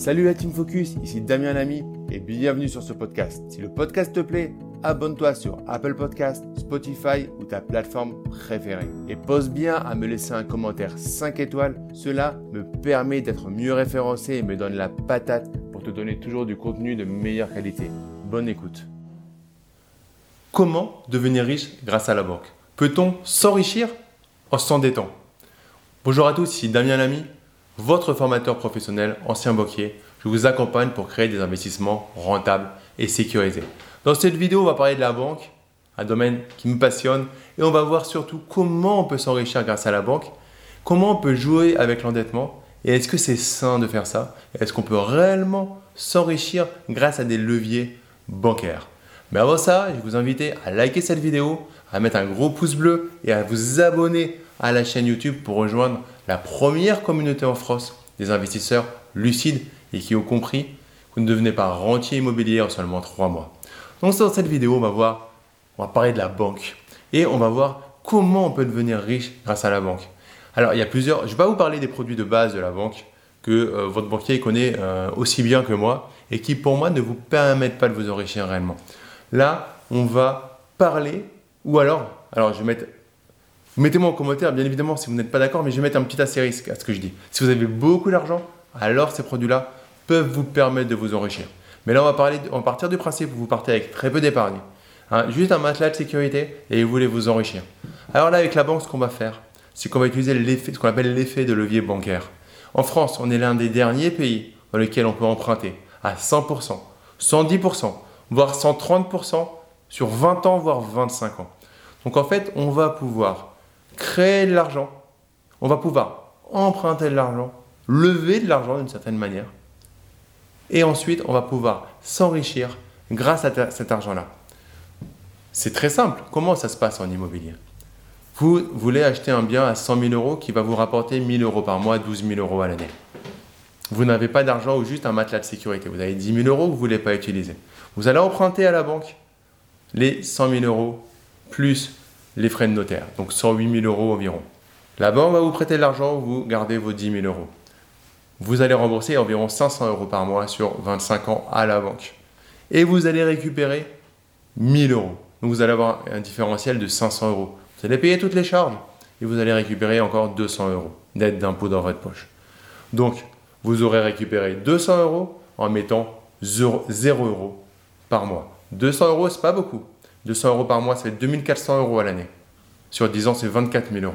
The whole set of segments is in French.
Salut la Team Focus, ici Damien Lamy et bienvenue sur ce podcast. Si le podcast te plaît, abonne-toi sur Apple Podcast, Spotify ou ta plateforme préférée. Et pose bien à me laisser un commentaire 5 étoiles, cela me permet d'être mieux référencé et me donne la patate pour te donner toujours du contenu de meilleure qualité. Bonne écoute. Comment devenir riche grâce à la banque? Peut-on s'enrichir en s'endettant Bonjour à tous, ici Damien Lamy votre formateur professionnel, ancien banquier. Je vous accompagne pour créer des investissements rentables et sécurisés. Dans cette vidéo, on va parler de la banque, un domaine qui me passionne, et on va voir surtout comment on peut s'enrichir grâce à la banque, comment on peut jouer avec l'endettement, et est-ce que c'est sain de faire ça Est-ce qu'on peut réellement s'enrichir grâce à des leviers bancaires Mais avant ça, je vous inviter à liker cette vidéo, à mettre un gros pouce bleu et à vous abonner à la chaîne YouTube pour rejoindre la première communauté en France des investisseurs lucides et qui ont compris que vous ne devenez pas rentier immobilier en seulement trois mois. Donc dans cette vidéo, on va voir, on va parler de la banque et on va voir comment on peut devenir riche grâce à la banque. Alors il y a plusieurs, je vais pas vous parler des produits de base de la banque que euh, votre banquier connaît euh, aussi bien que moi et qui pour moi ne vous permettent pas de vous enrichir réellement. Là, on va parler ou alors, alors je vais mettre Mettez-moi en commentaire, bien évidemment, si vous n'êtes pas d'accord, mais je vais mettre un petit astérisque à ce que je dis. Si vous avez beaucoup d'argent, alors ces produits-là peuvent vous permettre de vous enrichir. Mais là, on va, parler, partir du principe où vous partez avec très peu d'épargne, hein, juste un matelas de sécurité et vous voulez vous enrichir. Alors là, avec la banque, ce qu'on va faire, c'est qu'on va utiliser l'effet, ce qu'on appelle l'effet de levier bancaire. En France, on est l'un des derniers pays dans lesquels on peut emprunter à 100%, 110%, voire 130% sur 20 ans, voire 25 ans. Donc en fait, on va pouvoir créer de l'argent, on va pouvoir emprunter de l'argent, lever de l'argent d'une certaine manière, et ensuite on va pouvoir s'enrichir grâce à cet argent-là. C'est très simple. Comment ça se passe en immobilier? Vous voulez acheter un bien à 100 000 euros qui va vous rapporter 1 000 euros par mois, 12 000 euros à l'année. Vous n'avez pas d'argent ou juste un matelas de sécurité. Vous avez 10 000 euros que vous ne voulez pas utiliser. Vous allez emprunter à la banque les 100 000 euros plus les frais de notaire, donc 108 000 euros environ. La banque va vous prêter de l'argent, vous gardez vos 10 000 euros. Vous allez rembourser environ 500 euros par mois sur 25 ans à la banque. Et vous allez récupérer 1000 euros. Donc vous allez avoir un différentiel de 500 euros. Vous allez payer toutes les charges et vous allez récupérer encore 200 euros d'aide d'impôt dans votre poche. Donc vous aurez récupéré 200 euros en mettant 0 euros par mois. 200 euros, c'est pas beaucoup. 200 euros par mois, ça fait 2400 euros à l'année. Sur 10 ans, c'est 24 000 euros.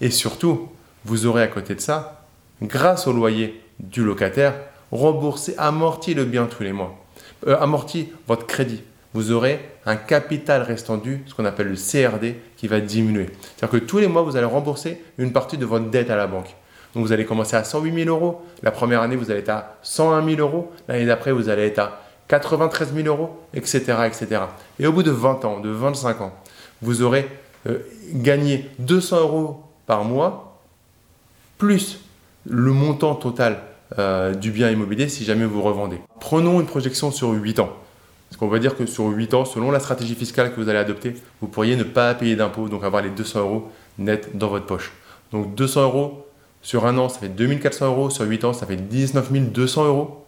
Et surtout, vous aurez à côté de ça, grâce au loyer du locataire, remboursé, amorti le bien tous les mois. Euh, amorti votre crédit. Vous aurez un capital restant ce qu'on appelle le CRD, qui va diminuer. C'est-à-dire que tous les mois, vous allez rembourser une partie de votre dette à la banque. Donc vous allez commencer à 108 000 euros. La première année, vous allez être à 101 000 euros. L'année d'après, vous allez être à 93 000 euros, etc., etc. Et au bout de 20 ans, de 25 ans, vous aurez euh, gagné 200 euros par mois, plus le montant total euh, du bien immobilier si jamais vous revendez. Prenons une projection sur 8 ans. Parce qu'on va dire que sur 8 ans, selon la stratégie fiscale que vous allez adopter, vous pourriez ne pas payer d'impôts, donc avoir les 200 euros net dans votre poche. Donc 200 euros sur un an, ça fait 2400 euros. Sur 8 ans, ça fait 19 200 euros.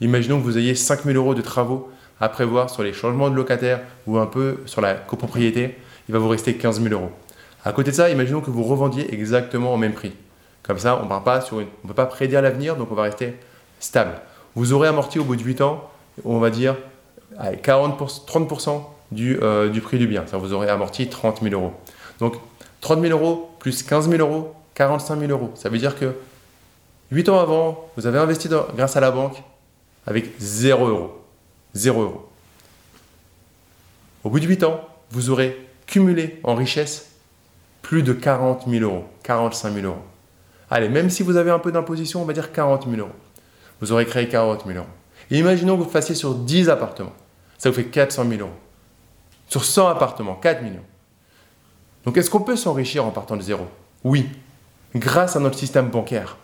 Imaginons que vous ayez 5000 euros de travaux à prévoir sur les changements de locataires ou un peu sur la copropriété. Il va vous rester 15 000 euros. À côté de ça, imaginons que vous revendiez exactement au même prix. Comme ça, on ne peut pas prédire l'avenir, donc on va rester stable. Vous aurez amorti au bout de 8 ans, on va dire 40 30% du, euh, du, prix du bien. Ça, vous aurez amorti 30 000 euros. Donc 30 000 euros plus 15 000 euros, 45 000 euros. Ça veut dire que 8 ans avant, vous avez investi grâce à la banque avec 0 euros. 0 euros. Au bout de 8 ans, vous aurez cumulé en richesse plus de 40 000 euros, 45 000 euros. Allez, même si vous avez un peu d'imposition, on va dire 40 000 euros. Vous aurez créé 40 000 euros. Imaginons que vous fassiez sur 10 appartements. Ça vous fait 400 000 euros. Sur 100 appartements, 4 millions. Donc est-ce qu'on peut s'enrichir en partant de zéro? Oui, grâce à notre système bancaire.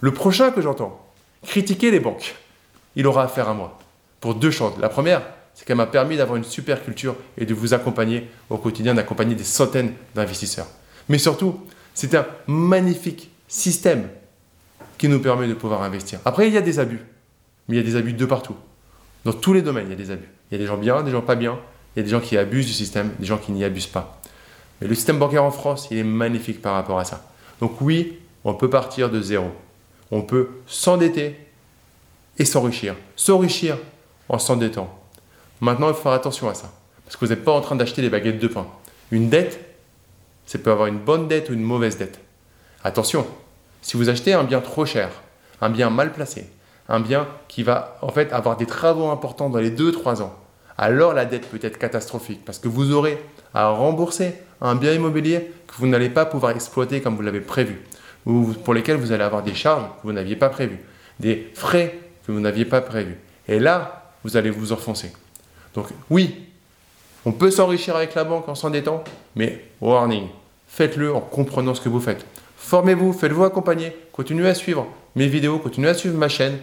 Le prochain que j'entends, critiquer les banques il aura affaire à moi. Pour deux choses. La première, c'est qu'elle m'a permis d'avoir une super culture et de vous accompagner au quotidien, d'accompagner des centaines d'investisseurs. Mais surtout, c'est un magnifique système qui nous permet de pouvoir investir. Après, il y a des abus. Mais il y a des abus de partout. Dans tous les domaines, il y a des abus. Il y a des gens bien, des gens pas bien. Il y a des gens qui abusent du système, des gens qui n'y abusent pas. Mais le système bancaire en France, il est magnifique par rapport à ça. Donc oui, on peut partir de zéro. On peut s'endetter et s'enrichir. S'enrichir en s'endettant. Maintenant, il faut faire attention à ça. Parce que vous n'êtes pas en train d'acheter des baguettes de pain. Une dette, ça peut avoir une bonne dette ou une mauvaise dette. Attention, si vous achetez un bien trop cher, un bien mal placé, un bien qui va en fait avoir des travaux importants dans les 2-3 ans, alors la dette peut être catastrophique parce que vous aurez à rembourser un bien immobilier que vous n'allez pas pouvoir exploiter comme vous l'avez prévu, ou pour lesquels vous allez avoir des charges que vous n'aviez pas prévues, des frais que vous n'aviez pas prévus. Et là, vous allez vous enfoncer. Donc oui, on peut s'enrichir avec la banque en s'endettant, mais warning, faites-le en comprenant ce que vous faites. Formez-vous, faites-vous accompagner, continuez à suivre mes vidéos, continuez à suivre ma chaîne.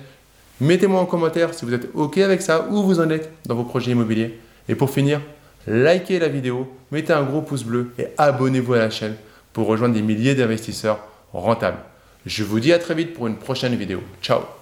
Mettez-moi en commentaire si vous êtes OK avec ça, où vous en êtes dans vos projets immobiliers. Et pour finir, likez la vidéo, mettez un gros pouce bleu et abonnez-vous à la chaîne pour rejoindre des milliers d'investisseurs rentables. Je vous dis à très vite pour une prochaine vidéo. Ciao